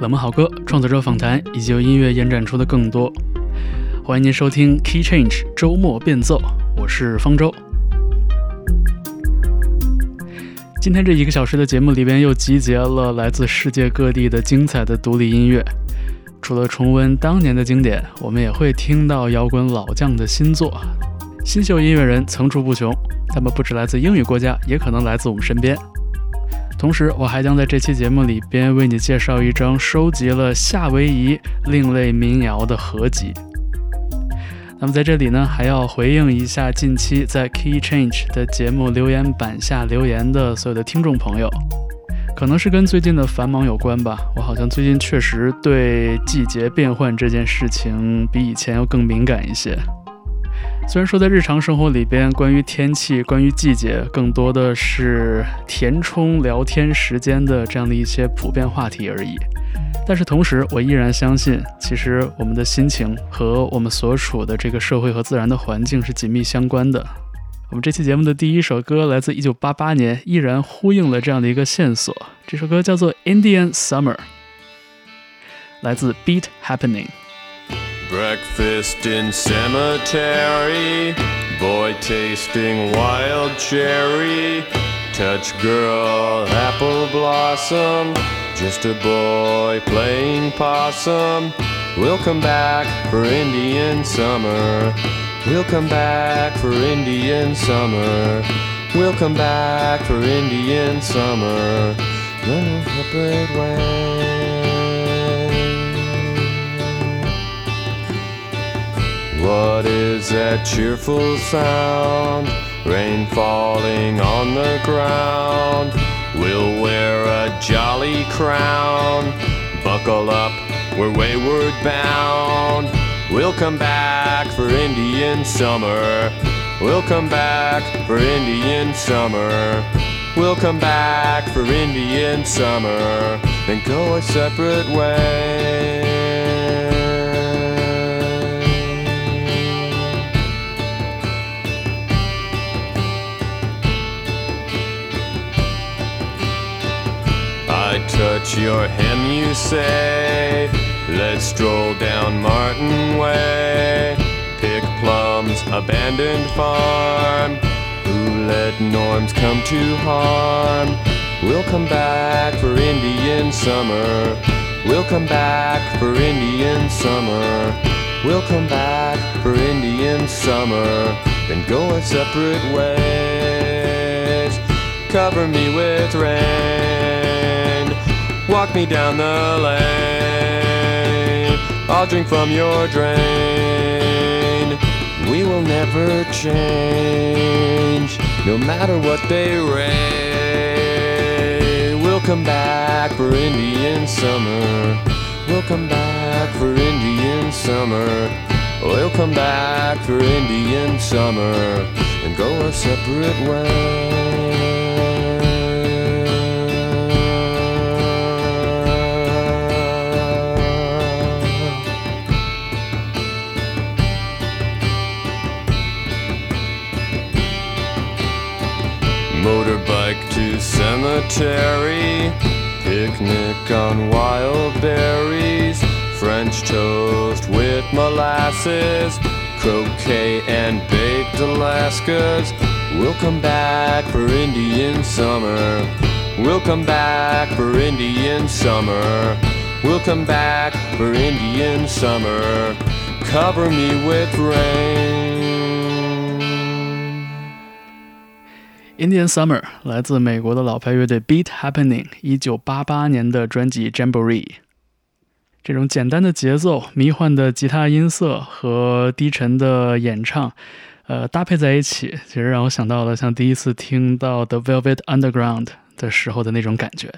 冷门好歌、创作者访谈以及由音乐延展出的更多。欢迎您收听 Key Change 周末变奏，我是方舟。今天这一个小时的节目里边又集结了来自世界各地的精彩的独立音乐。除了重温当年的经典，我们也会听到摇滚老将的新作。新秀音乐人层出不穷，他们不止来自英语国家，也可能来自我们身边。同时，我还将在这期节目里边为你介绍一张收集了夏威夷另类民谣的合集。那么在这里呢，还要回应一下近期在 Key Change 的节目留言板下留言的所有的听众朋友，可能是跟最近的繁忙有关吧。我好像最近确实对季节变换这件事情比以前要更敏感一些。虽然说在日常生活里边，关于天气、关于季节，更多的是填充聊天时间的这样的一些普遍话题而已。但是同时，我依然相信，其实我们的心情和我们所处的这个社会和自然的环境是紧密相关的。我们这期节目的第一首歌来自1988年，依然呼应了这样的一个线索。这首歌叫做《Indian Summer》，来自 Beat Happening。Breakfast in cemetery, boy tasting wild cherry, touch girl apple blossom, just a boy playing possum. We'll come back for Indian summer. We'll come back for Indian summer. We'll come back for Indian summer. A separate way. What is that cheerful sound? Rain falling on the ground. We'll wear a jolly crown. Buckle up, we're wayward bound. We'll come back for Indian summer. We'll come back for Indian summer. We'll come back for Indian summer. Then go a separate way. Touch your hem, you say. Let's stroll down Martin Way. Pick plums, abandoned farm. Who let norms come to harm? We'll come back for Indian summer. We'll come back for Indian summer. We'll come back for Indian summer. Then go our separate ways. Cover me with rain. Walk me down the lane. I'll drink from your drain. We will never change, no matter what they rain. We'll come back for Indian summer. We'll come back for Indian summer. We'll come back for Indian summer and go our separate ways. Motorbike to cemetery, picnic on wild berries, French toast with molasses, croquet and baked Alaskas. We'll come back for Indian summer. We'll come back for Indian summer. We'll come back for Indian summer. Cover me with rain. Indian Summer 来自美国的老牌乐队 Beat Happening，一九八八年的专辑 Jamboree。这种简单的节奏、迷幻的吉他音色和低沉的演唱，呃，搭配在一起，其实让我想到了像第一次听到 The Velvet Underground 的时候的那种感觉。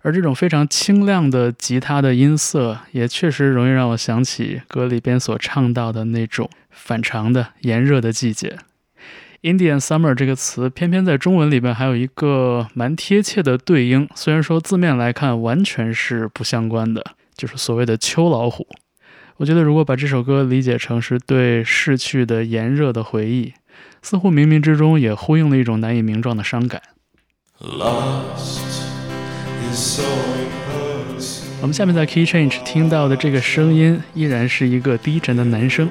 而这种非常清亮的吉他的音色，也确实容易让我想起歌里边所唱到的那种反常的炎热的季节。Indian Summer 这个词，偏偏在中文里边还有一个蛮贴切的对应，虽然说字面来看完全是不相关的，就是所谓的秋老虎。我觉得如果把这首歌理解成是对逝去的炎热的回忆，似乎冥冥之中也呼应了一种难以名状的伤感。Lost is so. 我们下面在 Key Change 听到的这个声音，依然是一个低沉的男声。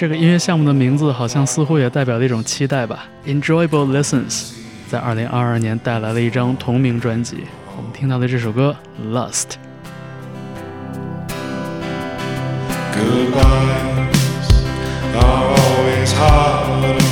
这个音乐项目的名字好像似乎也代表了一种期待吧。Enjoyable lessons 在二零二二年带来了一张同名专辑我们听到的这首歌 lust goodbyes are always hot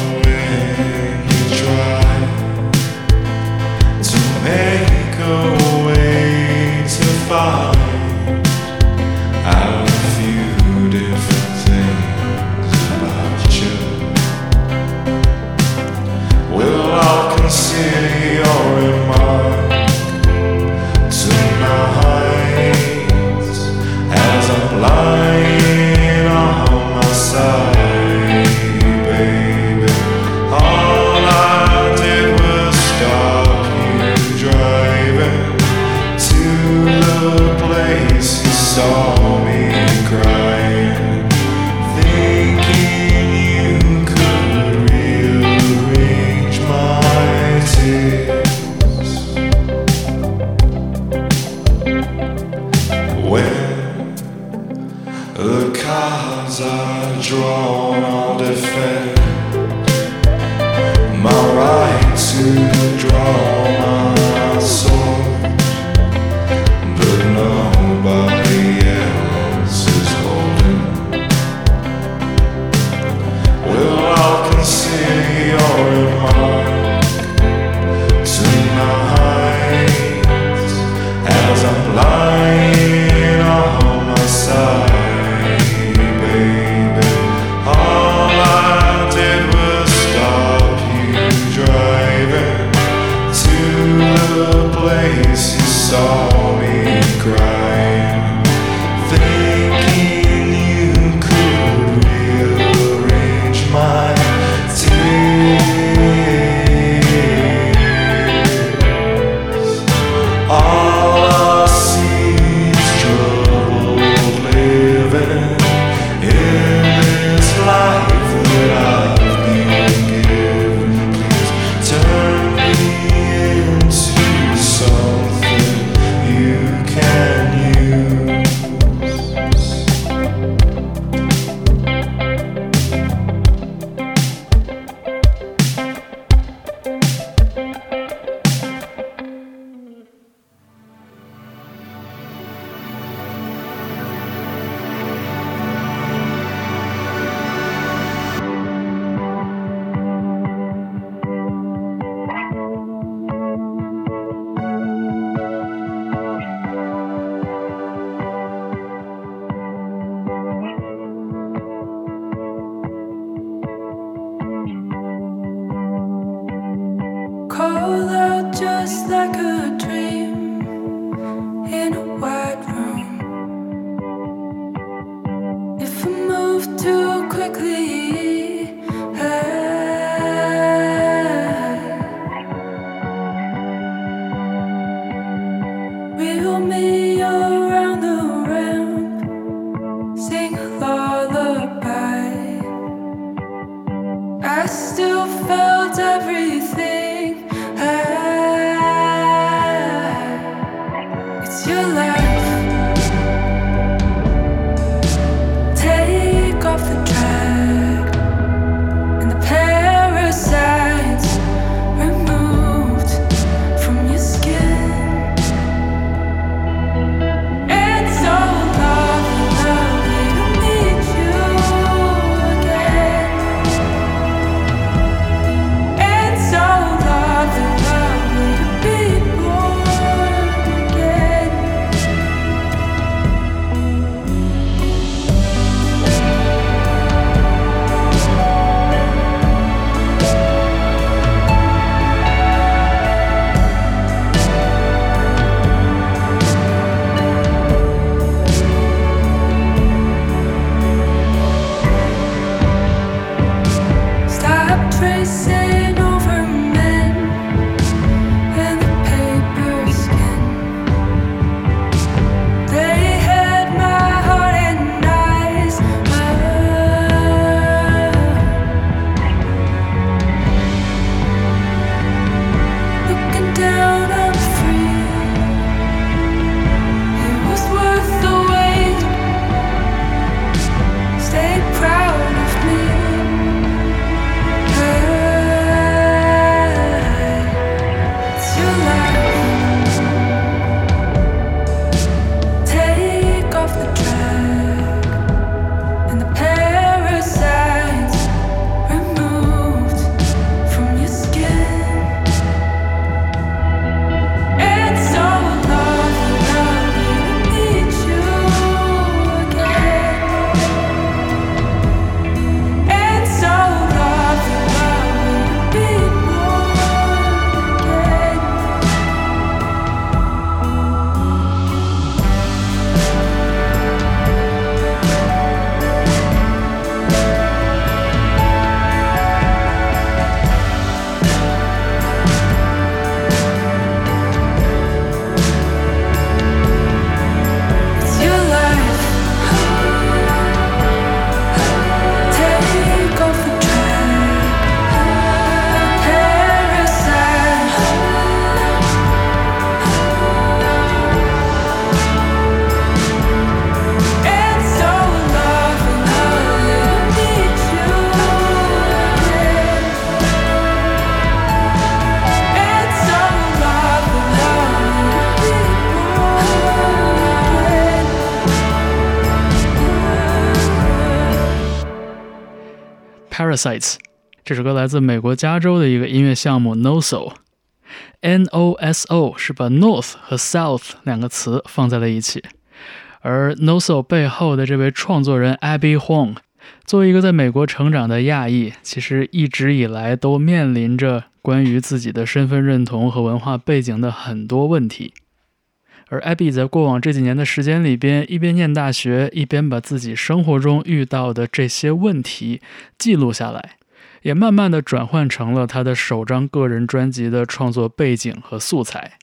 Parasites，这首歌来自美国加州的一个音乐项目 Noso。N O S O 是把 North 和 South 两个词放在了一起，而 Noso 背后的这位创作人 Abby Huang，作为一个在美国成长的亚裔，其实一直以来都面临着关于自己的身份认同和文化背景的很多问题。而 Abby 在过往这几年的时间里边，一边念大学，一边把自己生活中遇到的这些问题记录下来，也慢慢的转换成了他的首张个人专辑的创作背景和素材。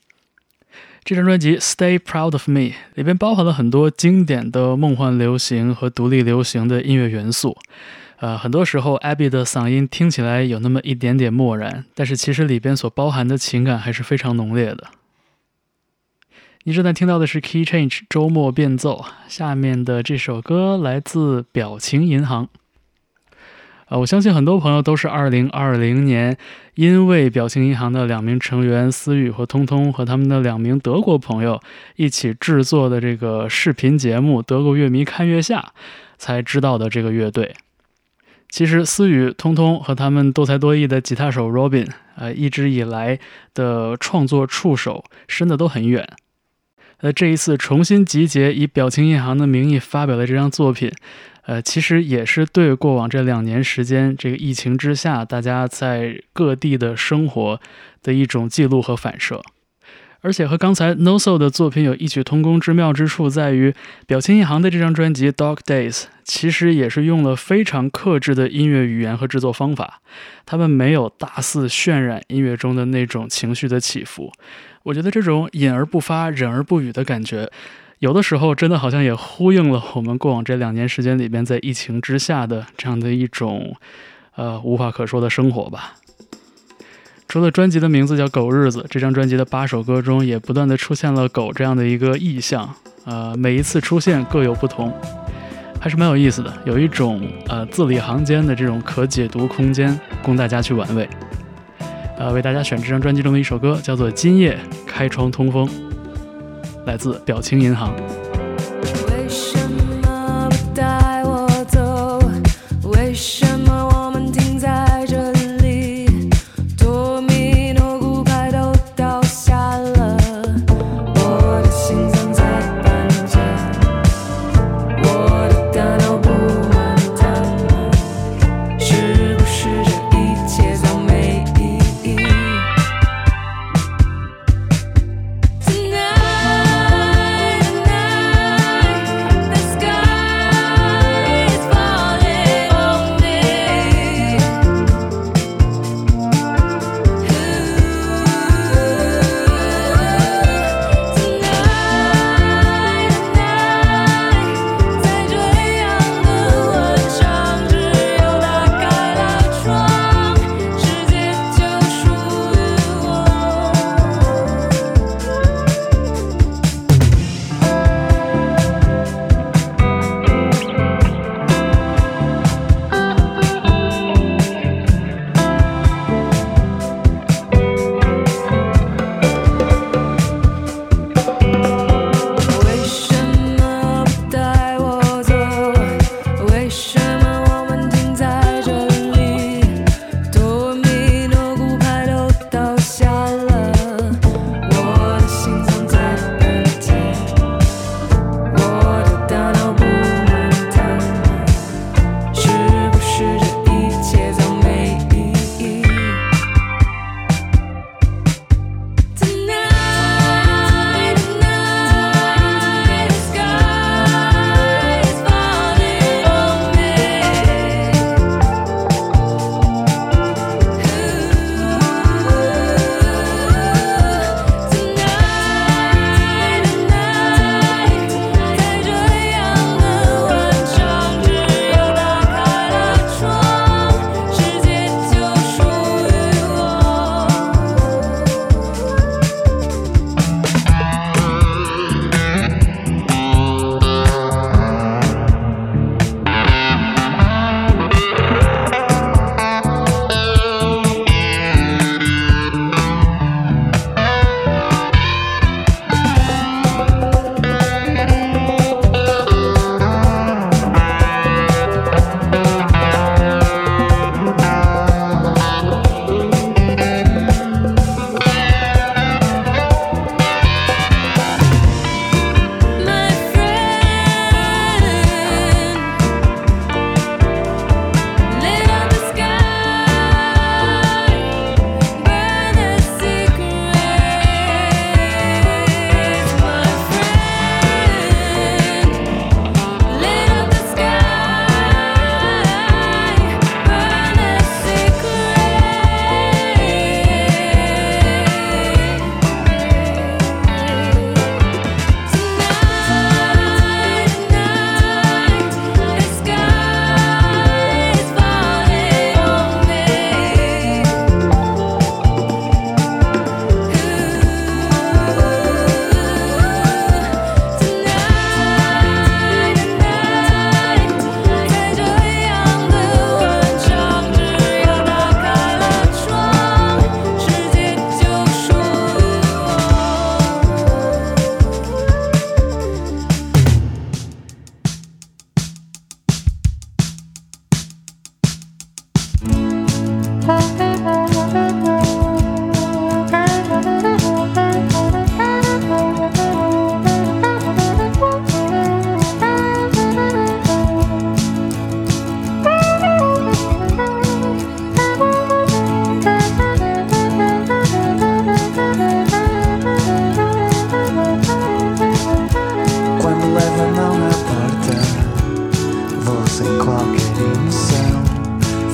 这张专辑《Stay Proud of Me》里边包含了很多经典的梦幻流行和独立流行的音乐元素。呃，很多时候 Abby 的嗓音听起来有那么一点点漠然，但是其实里边所包含的情感还是非常浓烈的。你正在听到的是 Key Change 周末变奏，下面的这首歌来自表情银行。啊，我相信很多朋友都是2020年因为表情银行的两名成员思雨和通通和他们的两名德国朋友一起制作的这个视频节目《德国乐迷看月下》才知道的这个乐队。其实思雨、通通和他们多才多艺的吉他手 Robin，呃，一直以来的创作触手伸的都很远。呃，这一次重新集结，以表情银行的名义发表了这张作品，呃，其实也是对过往这两年时间这个疫情之下，大家在各地的生活的一种记录和反射。而且和刚才 No So 的作品有异曲同工之妙之处，在于表情银行的这张专辑《Dog Days》其实也是用了非常克制的音乐语言和制作方法，他们没有大肆渲染音乐中的那种情绪的起伏。我觉得这种隐而不发、忍而不语的感觉，有的时候真的好像也呼应了我们过往这两年时间里边在疫情之下的这样的一种，呃，无话可说的生活吧。除了专辑的名字叫《狗日子》，这张专辑的八首歌中也不断的出现了狗这样的一个意象，呃，每一次出现各有不同，还是蛮有意思的，有一种呃字里行间的这种可解读空间，供大家去玩味。呃，为大家选这张专辑中的一首歌，叫做《今夜开窗通风》，来自表情银行。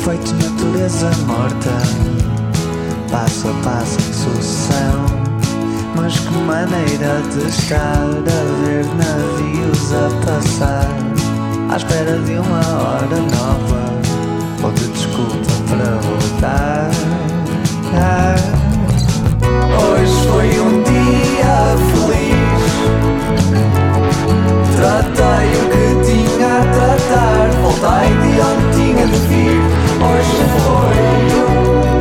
feito natureza morta, passo a passo em sucessão. Mas que maneira de estar a ver navios a passar, à espera de uma hora nova, ou de desculpa para voltar. Ah. Hoje foi um dia feliz, tratei o que tinha a tratar voltei de onde tinha de vir. Hoje foi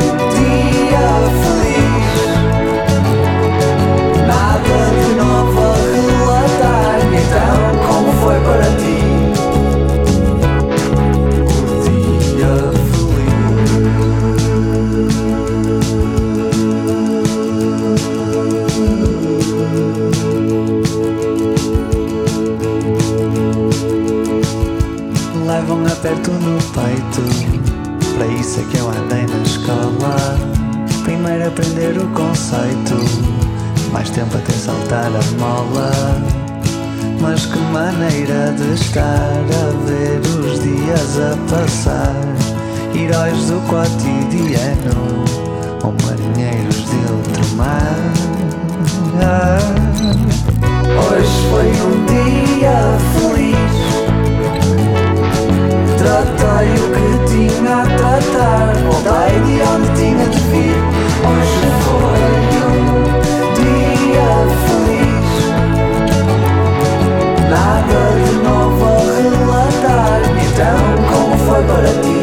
um dia feliz. Nada de novo a relatar. Então, como foi para ti? Levam aperto no peito. Para isso é que eu andei na escola. Primeiro aprender o conceito. Mais tempo até saltar a mola. Mas que maneira de estar a ver os dias a passar. Heróis do cotidiano ou marinheiros de outro mar. Hoje foi um dia feliz. Tratei o que tinha a tratar, voltei de onde tinha de vir. Hoje foi um dia feliz. Nada de novo a relatar. Então, como foi para ti?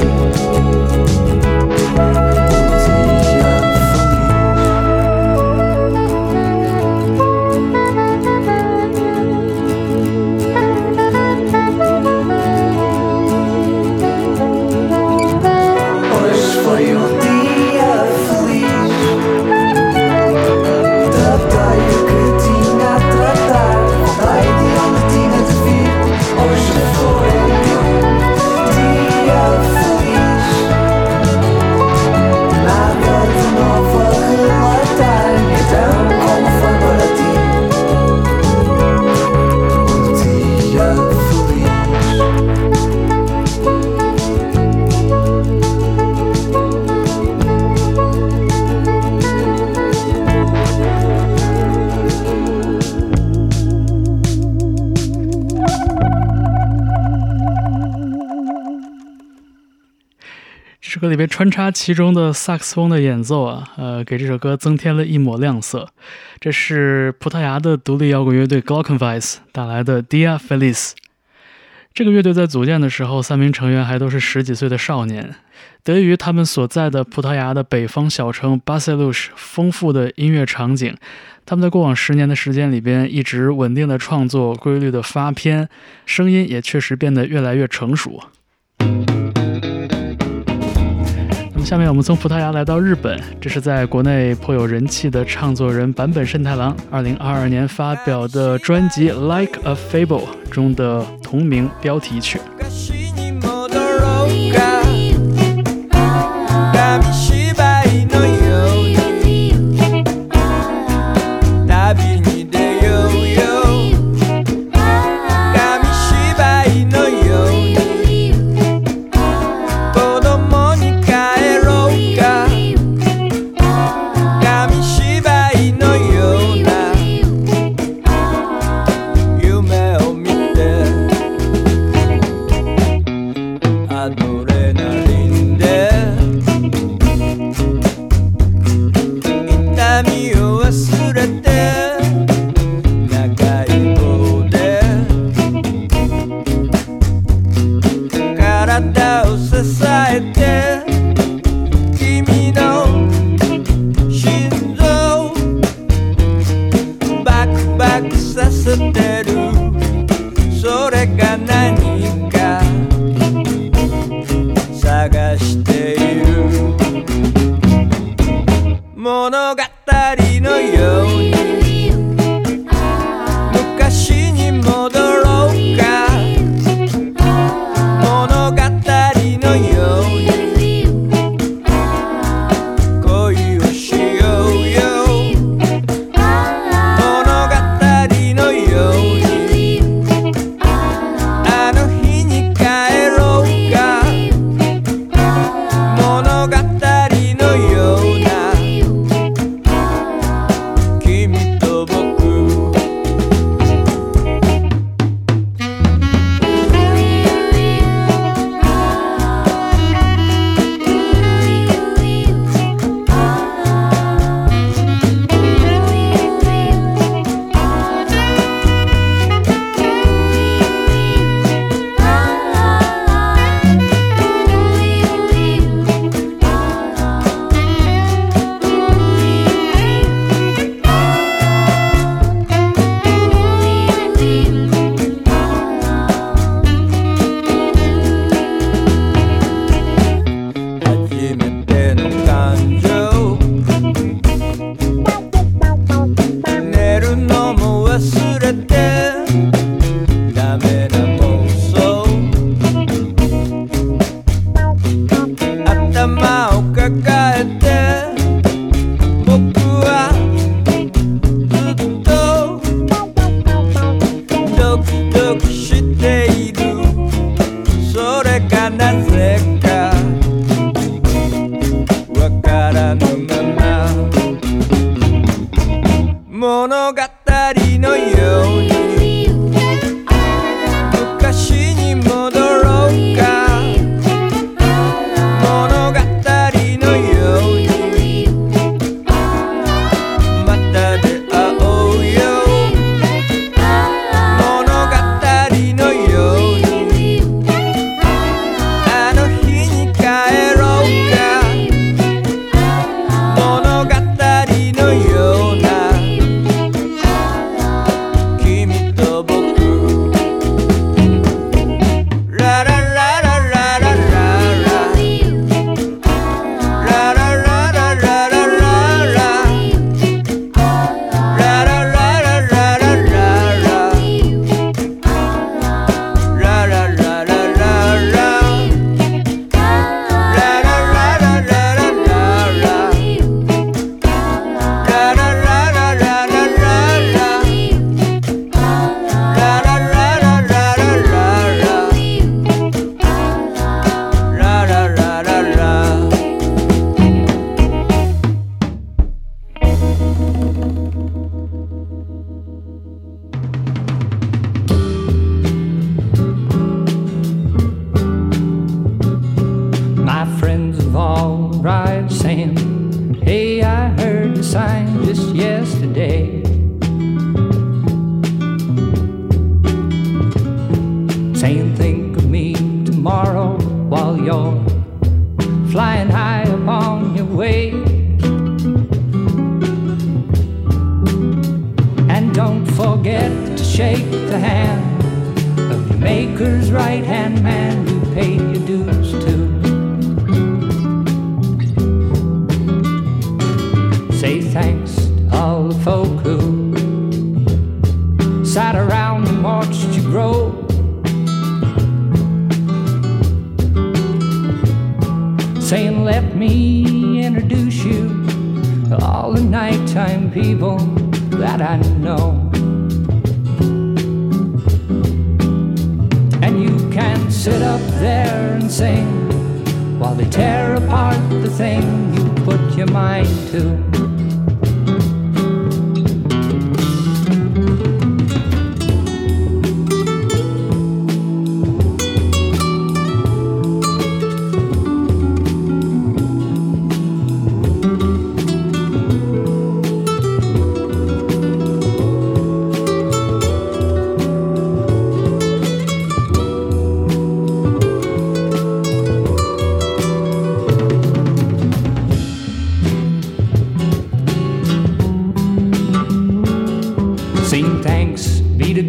边穿插其中的萨克斯风的演奏啊，呃，给这首歌增添了一抹亮色。这是葡萄牙的独立摇滚乐队 Glockenvice 带来的《Dia Feliz》。这个乐队在组建的时候，三名成员还都是十几岁的少年。得益于他们所在的葡萄牙的北方小城巴塞卢什丰富的音乐场景，他们在过往十年的时间里边一直稳定的创作、规律的发片，声音也确实变得越来越成熟。那么下面我们从葡萄牙来到日本，这是在国内颇有人气的唱作人坂本慎太郎二零二二年发表的专辑《Like a Fable》中的同名标题曲。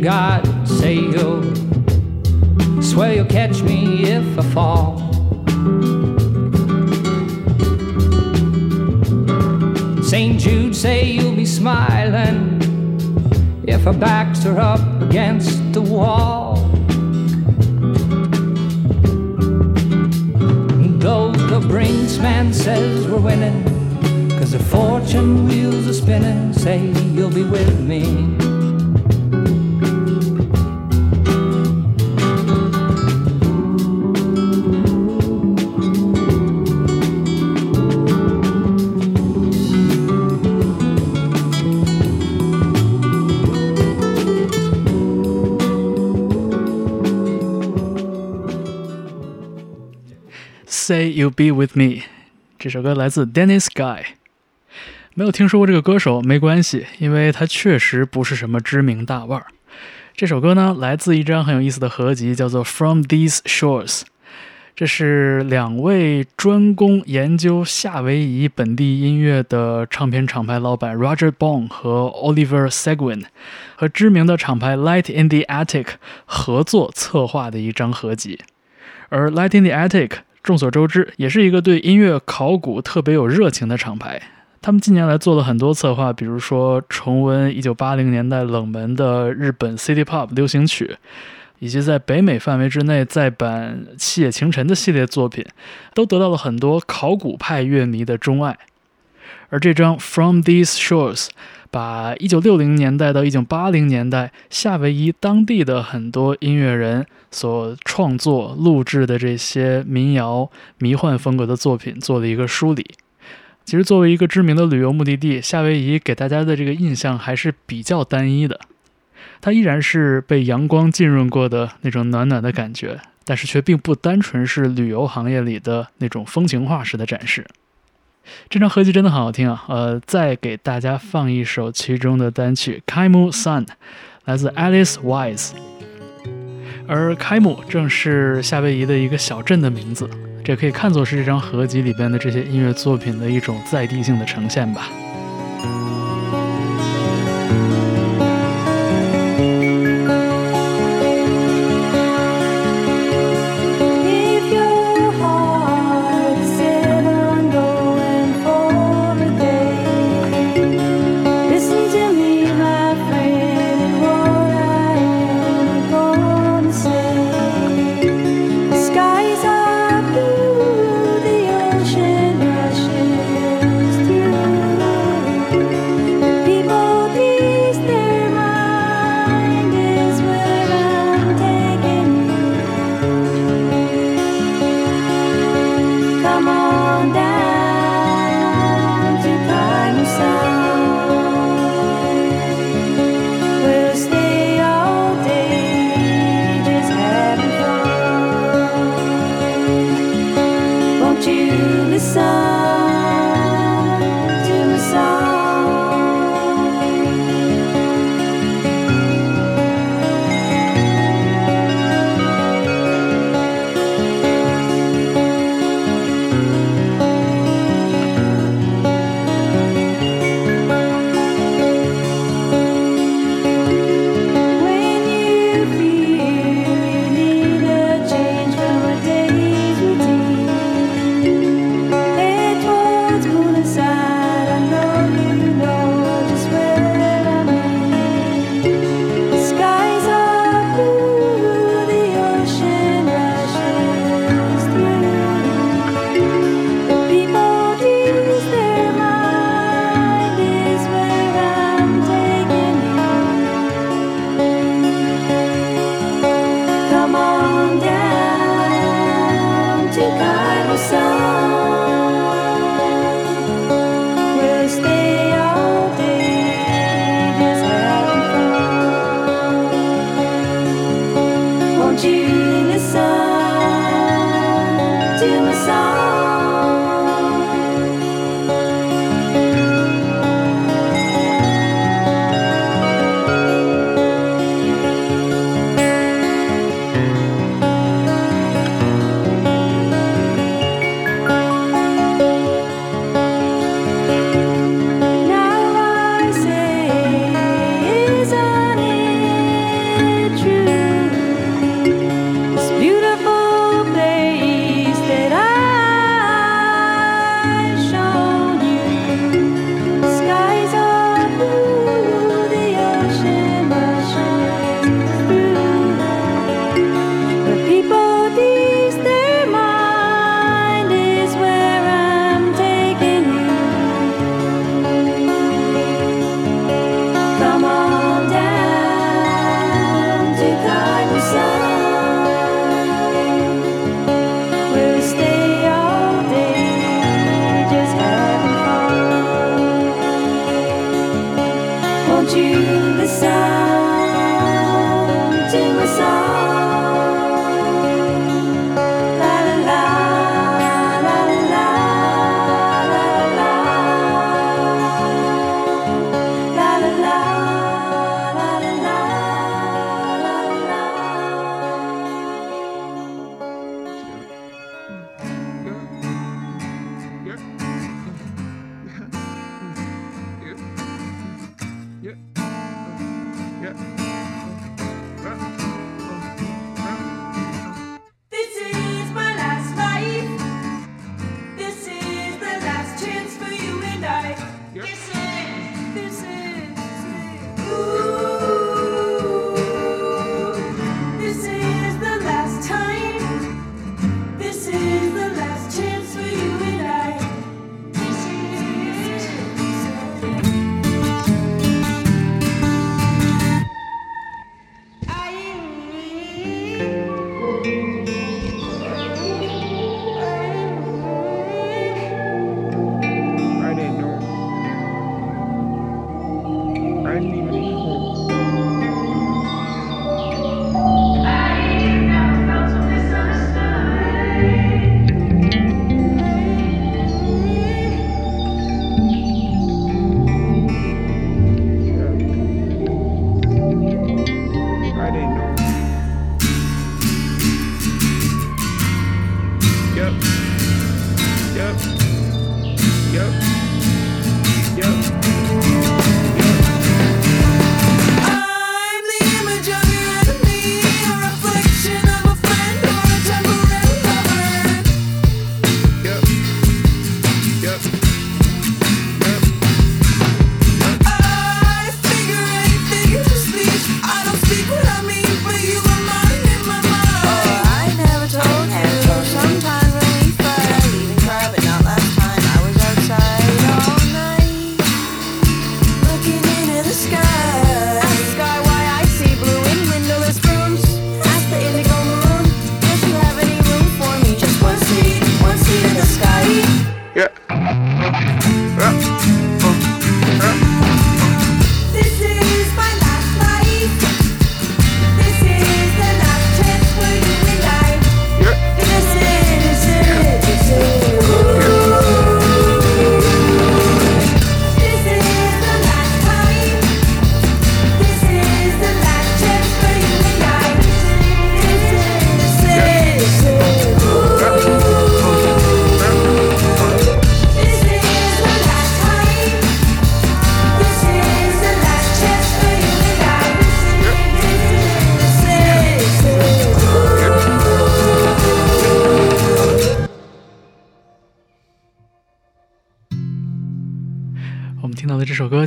God, say you'll swear you'll catch me if I fall. St. Jude say you'll be smiling if our backs are up against the wall. Though the brinksman says we're winning, cause the fortune wheels are spinning, say you'll be with me. You Be With Me，这首歌来自 Dennis Guy。没有听说过这个歌手没关系，因为他确实不是什么知名大腕儿。这首歌呢，来自一张很有意思的合集，叫做《From These Shores》。这是两位专攻研究夏威夷本地音乐的唱片厂牌老板 Roger Bond 和 Oliver Seguin 和知名的厂牌 Light in the Attic 合作策划的一张合集。而 Light in the Attic 众所周知，也是一个对音乐考古特别有热情的厂牌。他们近年来做了很多策划，比如说重温1980年代冷门的日本 City Pop 流行曲，以及在北美范围之内再版《七夜晴臣》的系列作品，都得到了很多考古派乐迷的钟爱。而这张《From These Shores》把一九六零年代到一九八零年代夏威夷当地的很多音乐人所创作、录制的这些民谣、迷幻风格的作品做了一个梳理。其实，作为一个知名的旅游目的地，夏威夷给大家的这个印象还是比较单一的。它依然是被阳光浸润过的那种暖暖的感觉，但是却并不单纯是旅游行业里的那种风情画式的展示。这张合集真的很好听啊，呃，再给大家放一首其中的单曲《Kaimo Sun》。来自 Alice Wise，而 Kaimo 正是夏威夷的一个小镇的名字，这可以看作是这张合集里边的这些音乐作品的一种在地性的呈现吧。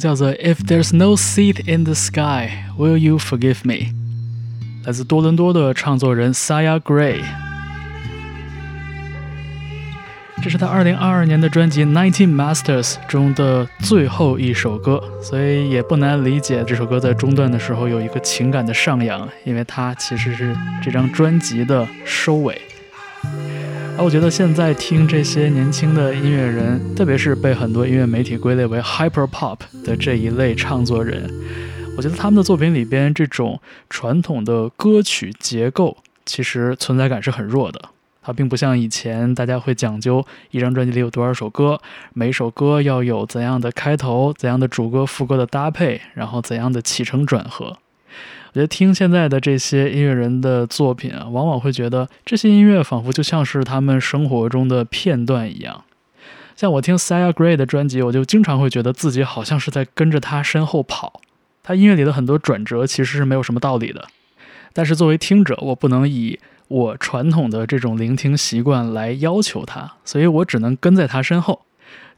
叫做《If There's No Seat in the Sky, Will You Forgive Me》，来自多伦多的唱作人 Saya Gray。这是他2022年的专辑《Nineteen Masters》中的最后一首歌，所以也不难理解这首歌在中段的时候有一个情感的上扬，因为它其实是这张专辑的收尾。我觉得现在听这些年轻的音乐人，特别是被很多音乐媒体归类为 hyper pop 的这一类唱作人，我觉得他们的作品里边这种传统的歌曲结构，其实存在感是很弱的。它并不像以前大家会讲究一张专辑里有多少首歌，每首歌要有怎样的开头、怎样的主歌副歌的搭配，然后怎样的起承转合。我觉得听现在的这些音乐人的作品啊，往往会觉得这些音乐仿佛就像是他们生活中的片段一样。像我听 Sia Gray 的专辑，我就经常会觉得自己好像是在跟着他身后跑。他音乐里的很多转折其实是没有什么道理的，但是作为听者，我不能以我传统的这种聆听习惯来要求他，所以我只能跟在他身后。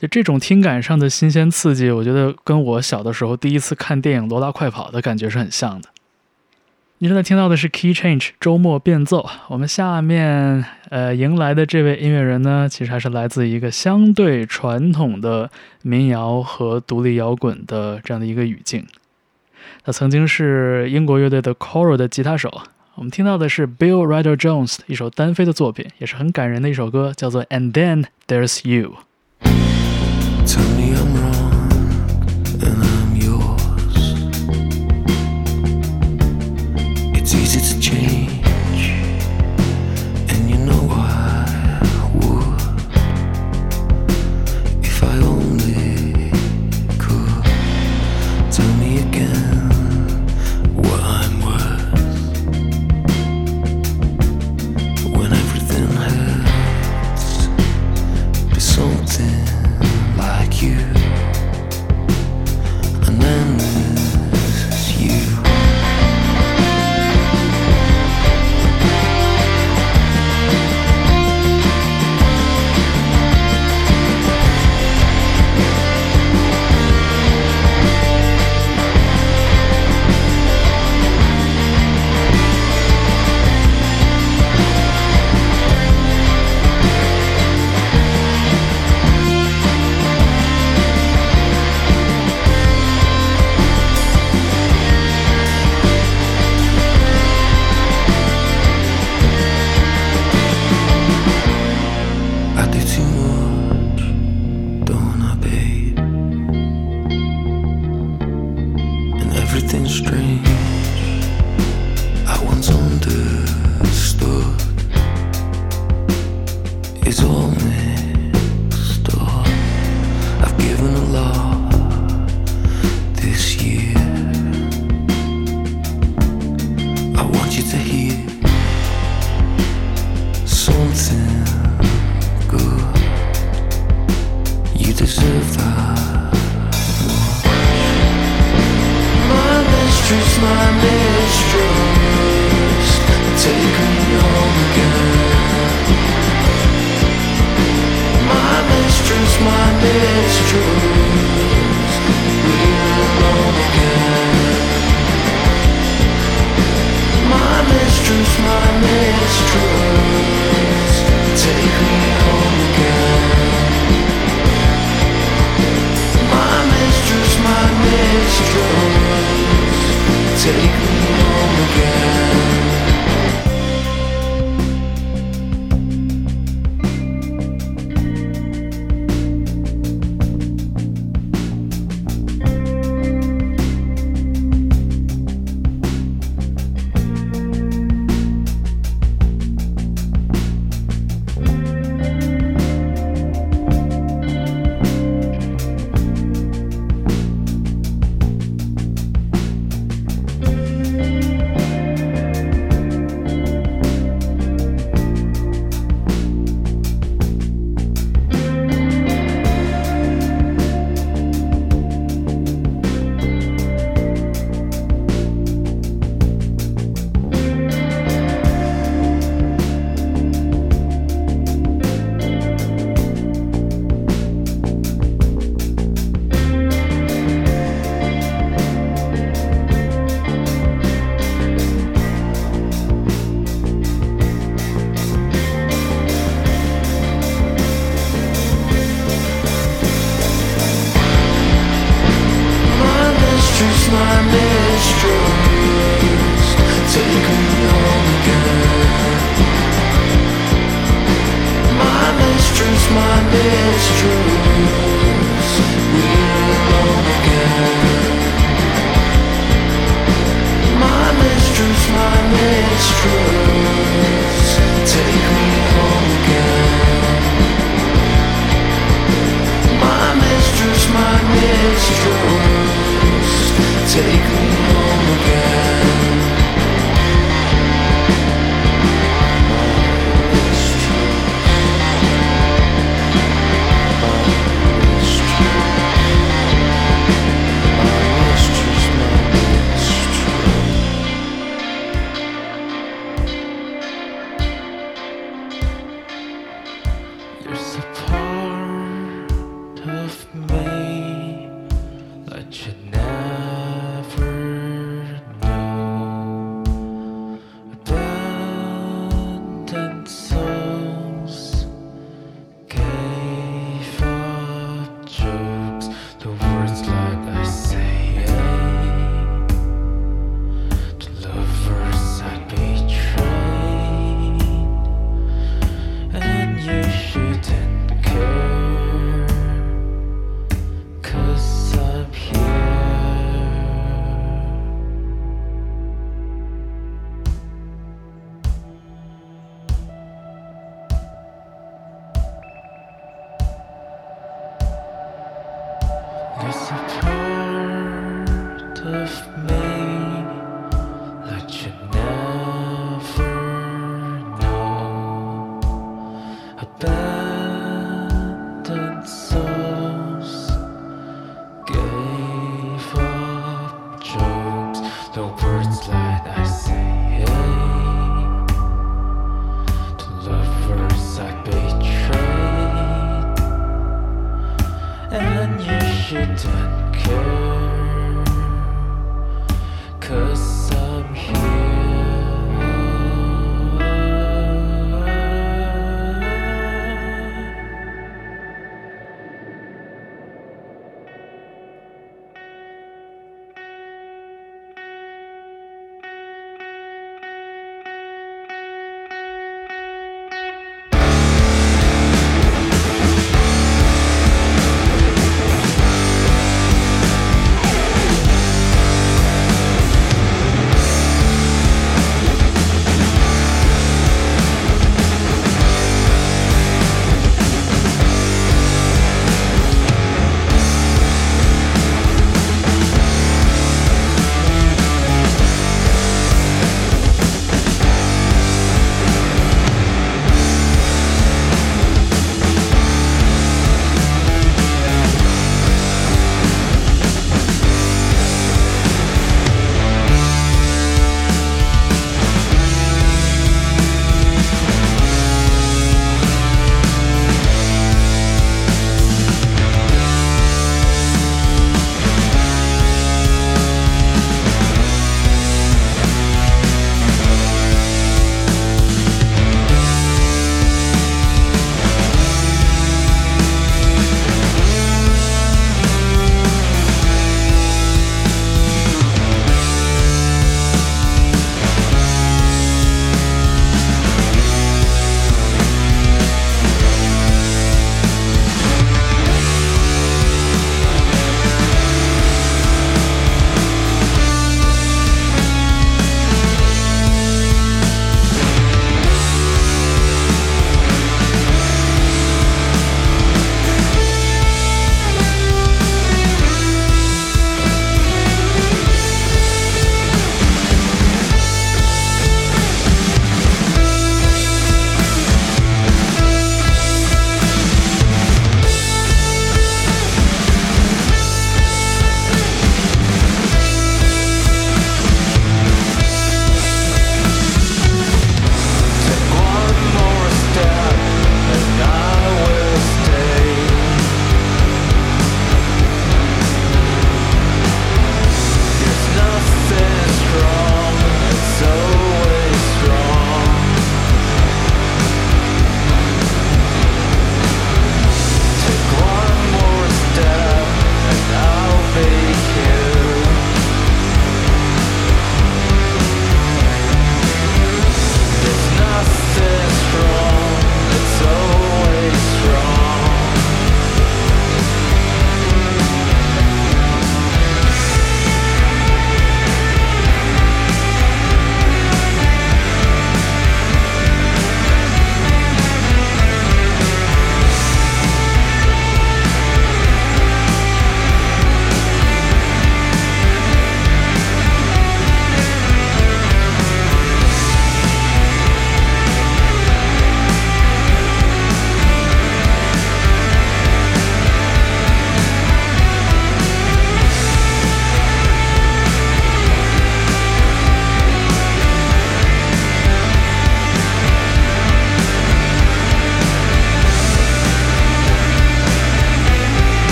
就这种听感上的新鲜刺激，我觉得跟我小的时候第一次看电影《罗拉快跑》的感觉是很像的。你正在听到的是 Key Change 周末变奏。我们下面呃迎来的这位音乐人呢，其实还是来自一个相对传统的民谣和独立摇滚的这样的一个语境。他曾经是英国乐队的 Coral 的吉他手。我们听到的是 Bill Ryder Jones 一首单飞的作品，也是很感人的一首歌，叫做 And Then There's You。It's easy to change, she didn't care.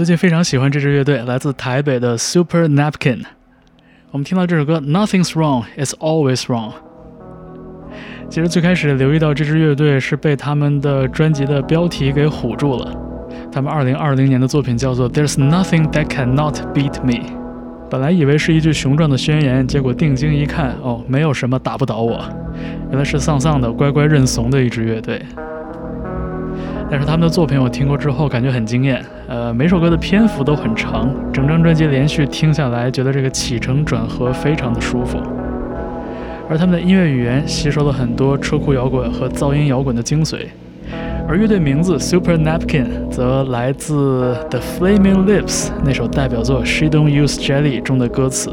最近非常喜欢这支乐队，来自台北的 Super Napkin。我们听到这首歌，Nothing's wrong, it's always wrong。其实最开始留意到这支乐队是被他们的专辑的标题给唬住了。他们2020年的作品叫做《There's Nothing That Cannot Beat Me》。本来以为是一句雄壮的宣言，结果定睛一看，哦，没有什么打不倒我。原来是丧丧的、乖乖认怂的一支乐队。但是他们的作品我听过之后，感觉很惊艳。呃，每首歌的篇幅都很长，整张专辑连续听下来，觉得这个起承转合非常的舒服。而他们的音乐语言吸收了很多车库摇滚和噪音摇滚的精髓。而乐队名字 Super Napkin 则来自 The Flaming Lips 那首代表作《She Don't Use Jelly》中的歌词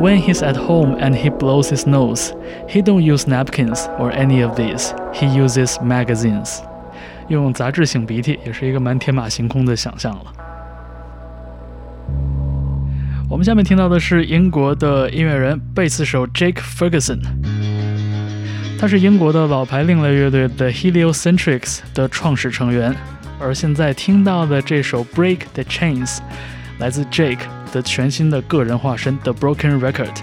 ：When he's at home and he blows his nose, he don't use napkins or any of these. He uses magazines. 用杂志擤鼻涕也是一个蛮天马行空的想象了。我们下面听到的是英国的音乐人贝斯手 Jake Ferguson，他是英国的老牌另类乐队 The Heliocentrics 的创始成员，而现在听到的这首 Break the Chains 来自 Jake 的全新的个人化身 The Broken Record，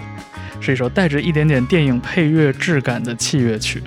是一首带着一点点电影配乐质感的器乐曲。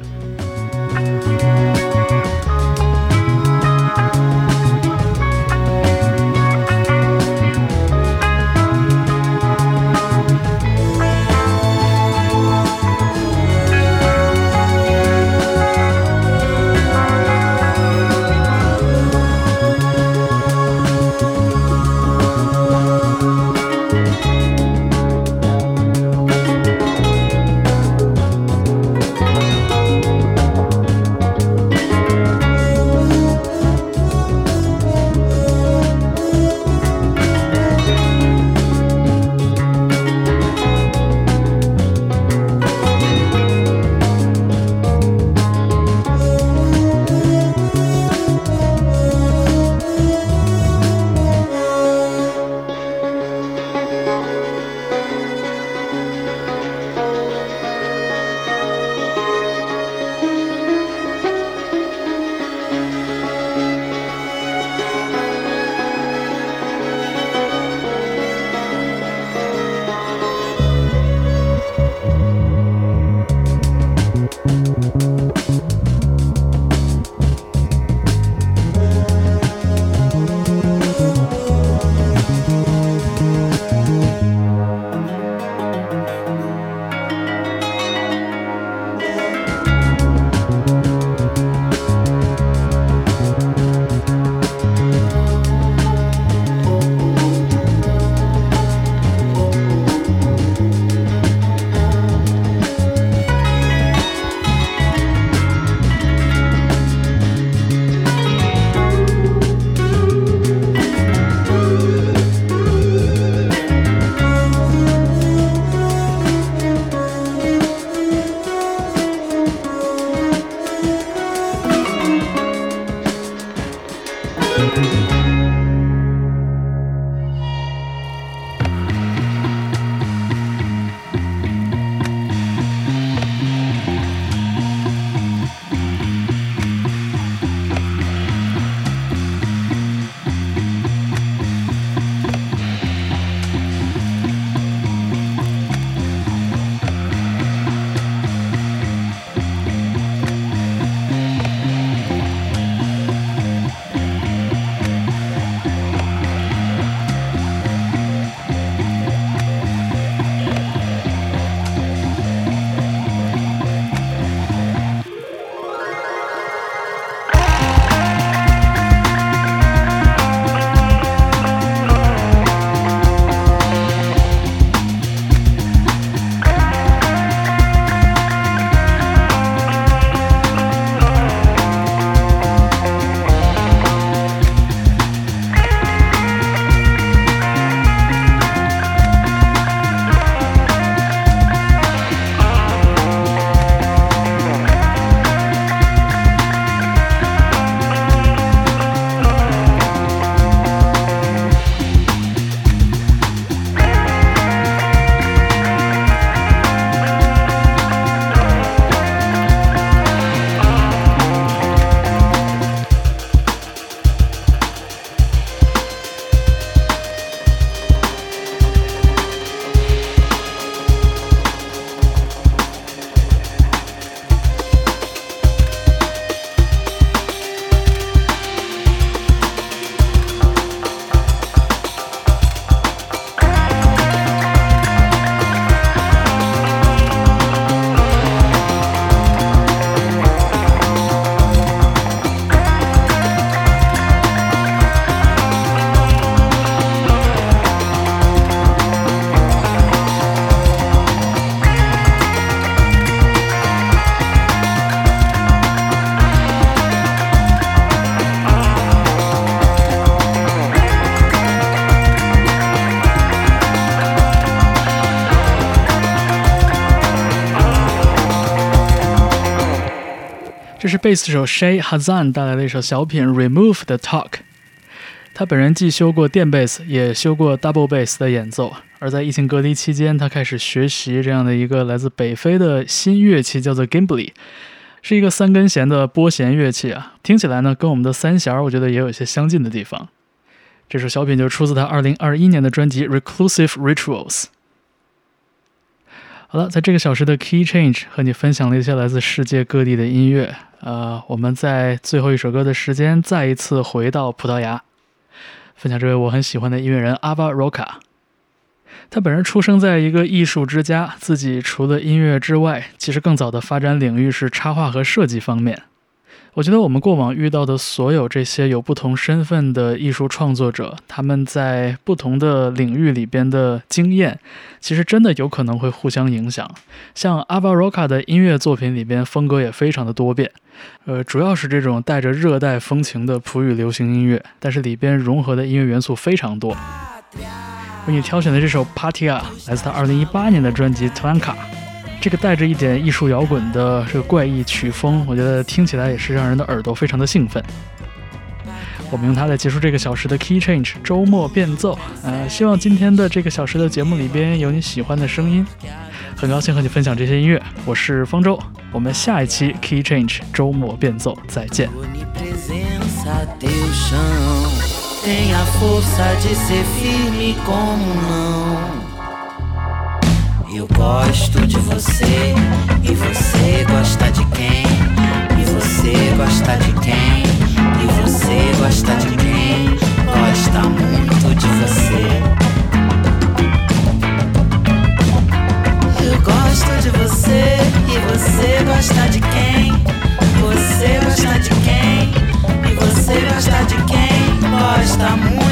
这是贝斯手 Shay Hazan 带来的一首小品《Remove the Talk》。他本人既修过电贝斯，也修过 double bass 的演奏。而在疫情隔离期间，他开始学习这样的一个来自北非的新乐器，叫做 Gimbli，是一个三根弦的拨弦乐器啊。听起来呢，跟我们的三弦儿，我觉得也有一些相近的地方。这首小品就出自他2021年的专辑《Reclusive Rituals》。好了，在这个小时的 Key Change 和你分享了一些来自世界各地的音乐。呃，我们在最后一首歌的时间，再一次回到葡萄牙，分享这位我很喜欢的音乐人阿巴罗卡。他本人出生在一个艺术之家，自己除了音乐之外，其实更早的发展领域是插画和设计方面。我觉得我们过往遇到的所有这些有不同身份的艺术创作者，他们在不同的领域里边的经验，其实真的有可能会互相影响。像阿巴罗卡的音乐作品里边，风格也非常的多变，呃，主要是这种带着热带风情的普语流行音乐，但是里边融合的音乐元素非常多。为你挑选的这首《Patia》来自他2018年的专辑《Tlanka》。这个带着一点艺术摇滚的这个怪异曲风，我觉得听起来也是让人的耳朵非常的兴奋。我们用它来结束这个小时的 Key Change 周末变奏。呃，希望今天的这个小时的节目里边有你喜欢的声音。很高兴和你分享这些音乐，我是方舟。我们下一期 Key Change 周末变奏再见。Eu gosto de você e você gosta de quem? E você gosta de quem? E você gosta de quem? Gosta muito de você. Eu gosto de você e você gosta de quem? Você gosta de quem? E você gosta de quem? Gosta muito